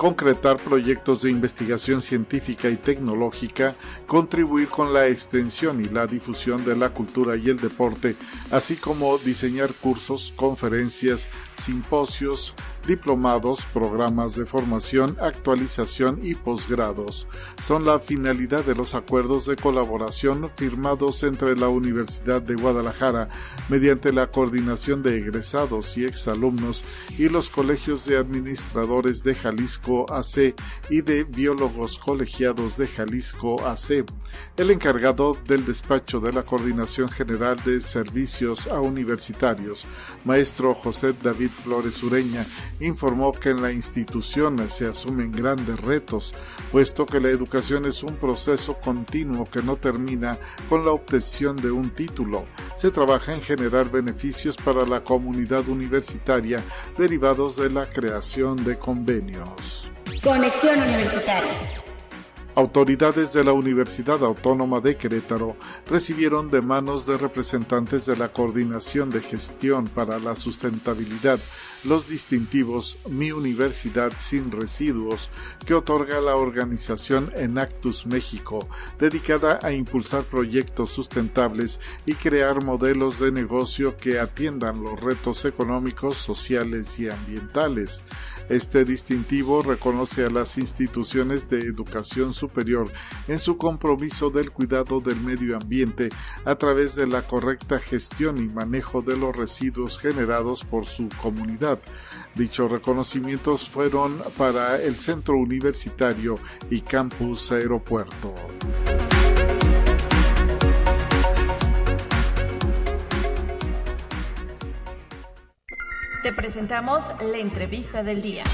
Speaker 9: concretar proyectos de investigación científica y tecnológica, contribuir con la extensión y la difusión de la cultura y el deporte, así como diseñar cursos, conferencias, simposios, diplomados, programas de formación, actualización y posgrados. Son la finalidad de los acuerdos de colaboración firmados entre la Universidad de Guadalajara mediante la coordinación de egresados y exalumnos y los colegios de administradores de Jalisco AC y de biólogos colegiados de Jalisco AC. El encargado del despacho de la Coordinación General de Servicios a Universitarios, maestro José David Flores Ureña, informó que en la institución se asumen grandes retos, puesto que la educación es un proceso continuo que no termina con la obtención de un título. Se trabaja en generar beneficios para la comunidad universitaria derivados de la creación de convenios.
Speaker 10: Conexión Universitaria.
Speaker 9: Autoridades de la Universidad Autónoma de Querétaro recibieron de manos de representantes de la Coordinación de Gestión para la Sustentabilidad los distintivos Mi Universidad Sin Residuos que otorga la organización Enactus México, dedicada a impulsar proyectos sustentables y crear modelos de negocio que atiendan los retos económicos, sociales y ambientales. Este distintivo reconoce a las instituciones de educación superior en su compromiso del cuidado del medio ambiente a través de la correcta gestión y manejo de los residuos generados por su comunidad. Dichos reconocimientos fueron para el Centro Universitario y Campus Aeropuerto.
Speaker 10: Te presentamos la entrevista del día.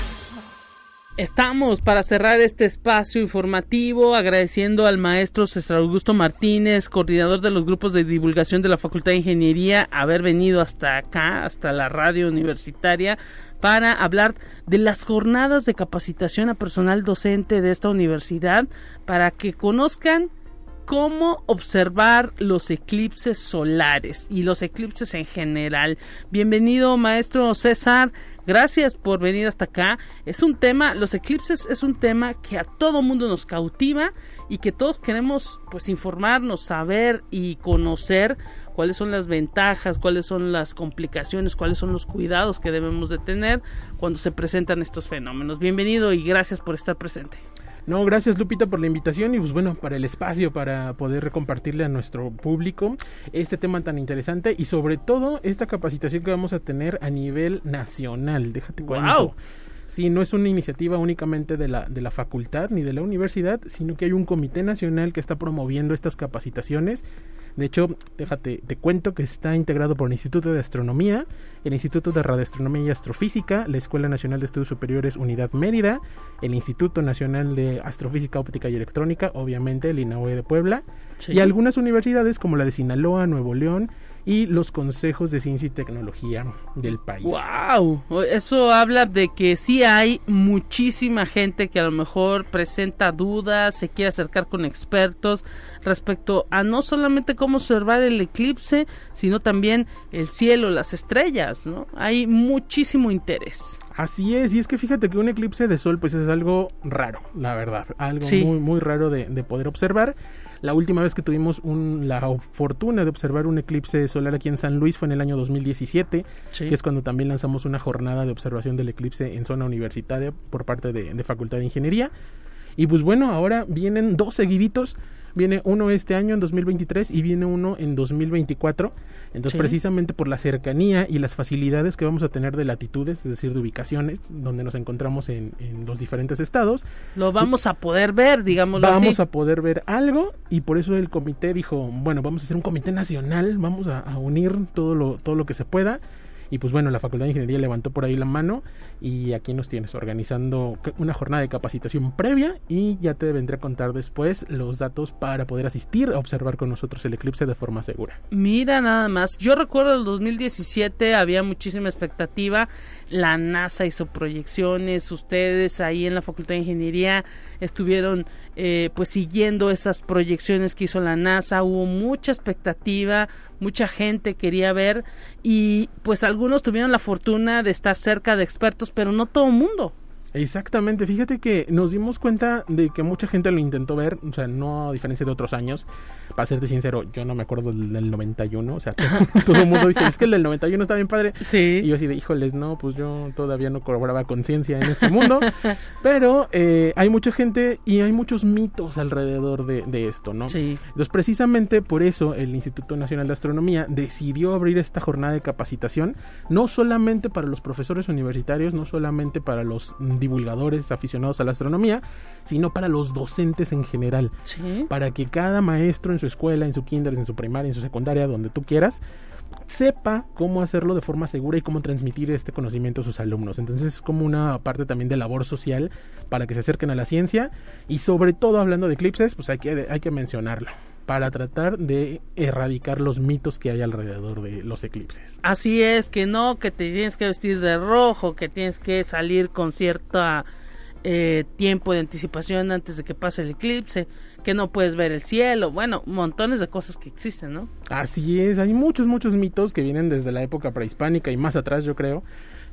Speaker 2: Estamos para cerrar este espacio informativo agradeciendo al maestro César Augusto Martínez, coordinador de los grupos de divulgación de la Facultad de Ingeniería, haber venido hasta acá, hasta la radio universitaria, para hablar de las jornadas de capacitación a personal docente de esta universidad, para que conozcan cómo observar los eclipses solares y los eclipses en general. Bienvenido, maestro César. Gracias por venir hasta acá. Es un tema, los eclipses es un tema que a todo mundo nos cautiva y que todos queremos pues informarnos, saber y conocer cuáles son las ventajas, cuáles son las complicaciones, cuáles son los cuidados que debemos de tener cuando se presentan estos fenómenos. Bienvenido y gracias por estar presente.
Speaker 11: No, gracias Lupita por la invitación y pues bueno, para el espacio, para poder compartirle a nuestro público este tema tan interesante y sobre todo esta capacitación que vamos a tener a nivel nacional. Déjate cuento. Sí, no es una iniciativa únicamente de la, de la facultad ni de la universidad, sino que hay un comité nacional que está promoviendo estas capacitaciones de hecho, déjate, te cuento que está integrado por el Instituto de Astronomía, el Instituto de Radioastronomía y Astrofísica, la Escuela Nacional de Estudios Superiores Unidad Mérida, el Instituto Nacional de Astrofísica Óptica y Electrónica, obviamente el INAOE de Puebla, y algunas universidades como la de Sinaloa, Nuevo León, y los consejos de ciencia y tecnología del país.
Speaker 2: ¡Wow! Eso habla de que sí hay muchísima gente que a lo mejor presenta dudas, se quiere acercar con expertos respecto a no solamente cómo observar el eclipse, sino también el cielo, las estrellas, ¿no? Hay muchísimo interés.
Speaker 11: Así es, y es que fíjate que un eclipse de sol pues es algo raro, la verdad, algo muy muy raro de, de poder observar. La última vez que tuvimos la fortuna de observar un eclipse solar aquí en San Luis fue en el año 2017, que es cuando también lanzamos una jornada de observación del eclipse en zona universitaria por parte de, de Facultad de Ingeniería. Y pues bueno, ahora vienen dos seguiditos Viene uno este año en 2023 y viene uno en 2024. Entonces, precisamente por la cercanía y las facilidades que vamos a tener de latitudes, es decir, de ubicaciones donde nos encontramos en, los diferentes estados.
Speaker 2: Lo vamos a poder ver, digamos
Speaker 11: Vamos a poder ver algo y por eso el comité dijo, bueno, vamos a hacer un comité nacional, vamos a, a unir todo lo, todo lo que se pueda y pues bueno, la Facultad de Ingeniería levantó por ahí la mano y aquí nos tienes organizando una jornada de capacitación previa y ya te vendré a contar después los datos para poder asistir a observar con nosotros el eclipse de forma segura.
Speaker 2: Mira nada más, yo recuerdo el 2017 había muchísima expectativa, la NASA hizo proyecciones, ustedes ahí en la Facultad de Ingeniería estuvieron eh, pues siguiendo esas proyecciones que hizo la NASA, hubo mucha expectativa, mucha gente quería ver y pues algunos tuvieron la fortuna de estar cerca de expertos, pero no todo el mundo.
Speaker 11: Exactamente, fíjate que nos dimos cuenta de que mucha gente lo intentó ver, o sea, no a diferencia de otros años. Para serte sincero, yo no me acuerdo del, 91, o sea, todo, el mundo dice, es que el del 91 está bien padre.
Speaker 2: Sí.
Speaker 11: Y yo así de, híjoles, no, pues yo todavía no colaboraba conciencia en este mundo. pero eh, hay mucha gente y hay muchos mitos alrededor de, de esto, ¿no?
Speaker 2: Sí.
Speaker 11: Entonces, precisamente por eso el Instituto Nacional de Astronomía decidió abrir esta jornada de capacitación, no solamente para los profesores universitarios, no solamente para los divulgadores aficionados a la astronomía, sino para los docentes en general. Para que cada maestro en su escuela, en su kinder, en su primaria, en su secundaria, donde tú quieras, sepa cómo hacerlo de forma segura y cómo transmitir este conocimiento a sus alumnos. Entonces es como una parte también de labor social para que se acerquen a la ciencia y sobre todo hablando de eclipses, pues hay que, hay que mencionarlo para tratar de erradicar los mitos que hay alrededor de los eclipses.
Speaker 2: Así es, que no, que te tienes que vestir de rojo, que tienes que salir con cierta eh, tiempo de anticipación antes de que pase el eclipse, que no puedes ver el cielo, bueno, montones de cosas que existen, ¿no?
Speaker 11: Así es, hay muchos, muchos mitos que vienen desde la época prehispánica y más atrás, yo creo.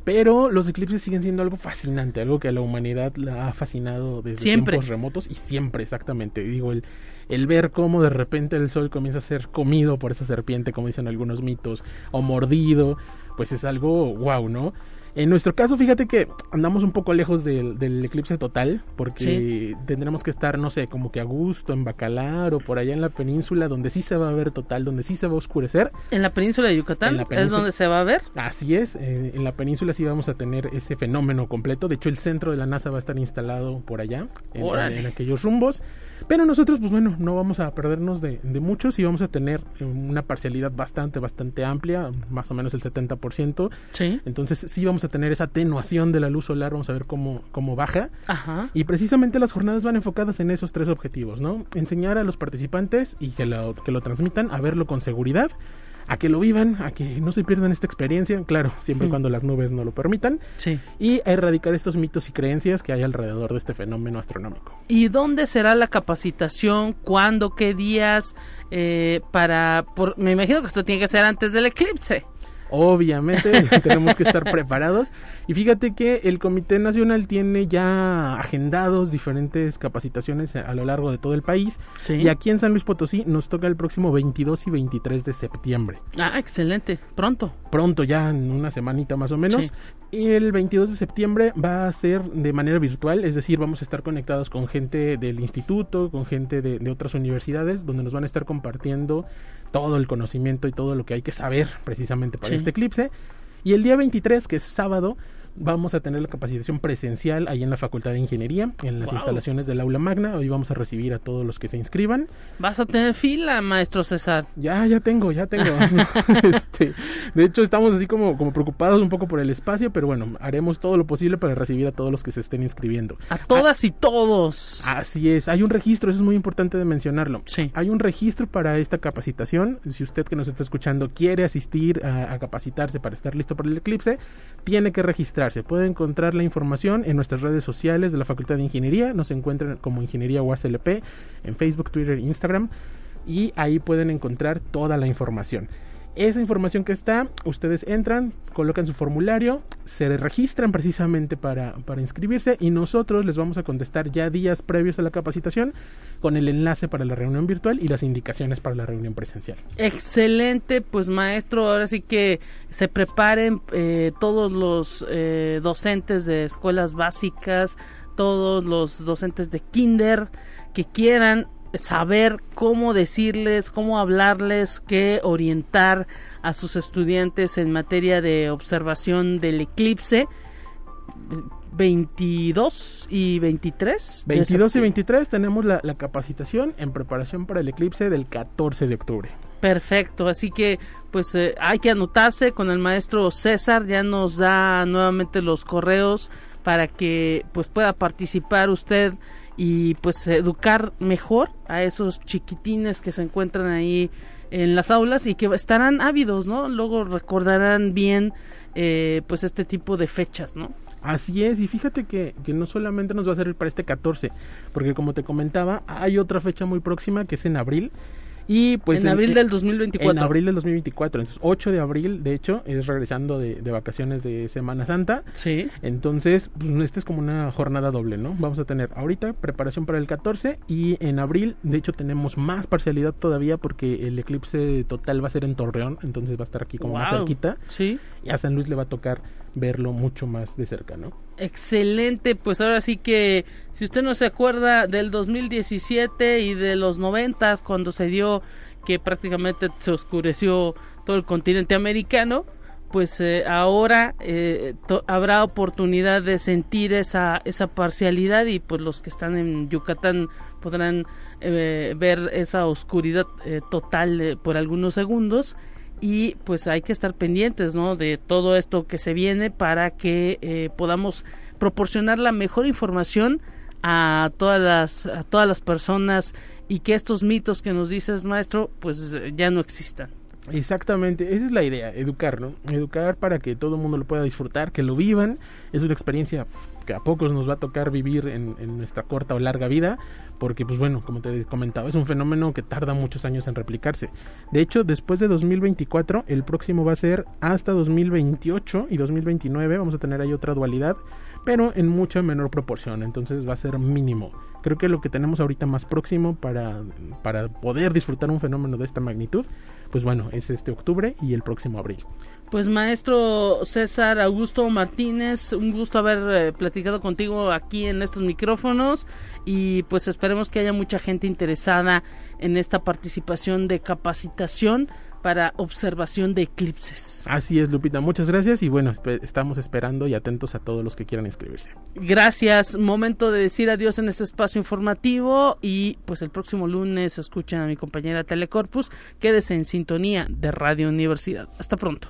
Speaker 11: Pero los eclipses siguen siendo algo fascinante, algo que a la humanidad la ha fascinado desde tiempos remotos y siempre, exactamente. Digo, el, el ver cómo de repente el sol comienza a ser comido por esa serpiente, como dicen algunos mitos, o mordido, pues es algo wow, ¿no? En nuestro caso, fíjate que andamos un poco lejos del, eclipse total, porque tendremos que estar, no sé, como que a gusto, en Bacalar o por allá en la península, donde sí se va a ver total, donde sí se va a oscurecer.
Speaker 2: ¿En la península de Yucatán? ¿Es donde se va a ver?
Speaker 11: Así es, eh, en la península sí vamos a tener ese fenómeno completo. De hecho, el centro de la NASA va a estar instalado por allá, en, aquellos rumbos. Pero nosotros, pues bueno, no vamos a perdernos de, de muchos y vamos a tener una parcialidad bastante, bastante amplia, más o menos el 70%. Sí. Entonces sí vamos a tener esa atenuación de la luz solar, vamos a ver cómo, cómo baja. Ajá. Y precisamente las jornadas van enfocadas en esos tres objetivos, ¿no? Enseñar a los participantes y que lo, que lo transmitan a verlo con seguridad a que lo vivan, a que no se pierdan esta experiencia, claro, siempre y cuando las nubes no lo permitan, sí. y a erradicar estos mitos y creencias que hay alrededor de este fenómeno astronómico.
Speaker 2: ¿Y dónde será la capacitación? ¿Cuándo? ¿Qué días? Eh, para, por, me imagino que esto tiene que ser antes del eclipse
Speaker 11: obviamente tenemos que estar preparados. Y fíjate que el Comité Nacional tiene ya agendados diferentes capacitaciones a, lo largo de todo el país. Y aquí en San Luis Potosí nos toca el próximo 22 y 23 de septiembre.
Speaker 2: Ah, excelente. Pronto.
Speaker 11: Pronto, ya en una semanita más o menos. Y el 22 de septiembre va a ser de manera virtual, es decir, vamos a estar conectados con gente del instituto, con gente de, de otras universidades, donde nos van a estar compartiendo todo el conocimiento y todo lo que hay que saber precisamente para este eclipse. Y el día 23, que es sábado, vamos a tener la capacitación presencial ahí en la Facultad de Ingeniería, en las instalaciones del aula magna. Hoy vamos a recibir a todos los que se inscriban.
Speaker 2: ¿Vas a tener fila, maestro César?
Speaker 11: Ya, ya tengo, ya tengo. este, de hecho, estamos así como, como preocupados un poco por el espacio, pero bueno, haremos todo lo posible para recibir a todos los que se estén inscribiendo.
Speaker 2: A todas y todos.
Speaker 11: Así es, hay un registro, eso es muy importante de mencionarlo. Sí. Hay un registro para esta capacitación. Si usted que nos está escuchando quiere asistir a capacitarse para estar listo para el eclipse, tiene que registrar se Puede encontrar la información en nuestras redes sociales de la Facultad de Ingeniería. Nos encuentran como Ingeniería UASLP en Facebook, Twitter, Instagram. Y ahí pueden encontrar toda la información. Esa información que está, ustedes entran, colocan su formulario, se registran precisamente para, para, inscribirse y nosotros les vamos a contestar ya días previos a la capacitación con el enlace para la reunión virtual y las indicaciones para la reunión presencial.
Speaker 2: Excelente, pues maestro, ahora sí que se preparen eh, todos los eh, docentes de escuelas básicas, todos los docentes de kinder que quieran saber cómo decirles, cómo hablarles, qué orientar a sus estudiantes en materia de observación del eclipse. 22 y 23.
Speaker 11: 22 y 23 tenemos la, capacitación en preparación para el eclipse del 14 de octubre.
Speaker 2: Perfecto, así que pues eh, hay que anotarse con el maestro César, ya nos da nuevamente los correos para que pues pueda participar usted y pues educar mejor a esos chiquitines que se encuentran ahí en las aulas y que estarán ávidos, ¿no? Luego recordarán bien eh, pues este tipo de fechas, ¿no?
Speaker 11: Así es, y fíjate que, que, no solamente nos va a servir para este 14, porque como te comentaba, hay otra fecha muy próxima que es en abril, y pues
Speaker 2: en, abril del 2024.
Speaker 11: En abril del 2024. Entonces, 8 de abril, de hecho, es regresando de, vacaciones de Semana Santa. Sí. Entonces, pues esta es como una jornada doble, ¿no? Vamos a tener ahorita preparación para el 14 y en abril, de hecho, tenemos más parcialidad todavía porque el eclipse total va a ser en Torreón, entonces va a estar aquí como más cerquita. Sí. Y a San Luis le va a tocar verlo mucho más de cerca, ¿no?
Speaker 2: Excelente, pues ahora sí que si usted no se acuerda del 2017 y de los 90 cuando se dio que prácticamente se oscureció todo el continente americano, pues eh, ahora eh, habrá oportunidad de sentir esa, esa parcialidad y pues los que están en Yucatán podrán eh, ver esa oscuridad total por algunos segundos y pues hay que estar pendientes ¿no? de todo esto que se viene para que eh, podamos proporcionar la mejor información a todas las a todas las personas y que estos mitos que nos dices maestro pues ya no existan
Speaker 11: Exactamente, esa es la idea, educar, ¿no? Educar para que todo el mundo lo pueda disfrutar, que lo vivan. Es una experiencia que a pocos nos va a tocar vivir en, nuestra corta o larga vida, porque pues bueno, como te comentaba, es un fenómeno que tarda muchos años en replicarse. De hecho, después de 2024, el próximo va a ser hasta 2028 y 2029, vamos a tener ahí otra dualidad, pero en mucha menor proporción, entonces va a ser mínimo. Creo que lo que tenemos ahorita más próximo para, para poder disfrutar un fenómeno de esta magnitud, pues bueno, es este octubre y el próximo abril.
Speaker 2: Pues maestro César Augusto Martínez, un gusto haber eh, platicado contigo aquí en estos micrófonos y pues esperemos que haya mucha gente interesada en esta participación de capacitación para observación de eclipses.
Speaker 11: Así es, Lupita, muchas gracias y bueno, estamos esperando y atentos a todos los que quieran inscribirse.
Speaker 2: Gracias, momento de decir adiós en este espacio informativo y pues el próximo lunes escuchen a mi compañera Telecorpus, quédese en sintonía de Radio Universidad. Hasta pronto.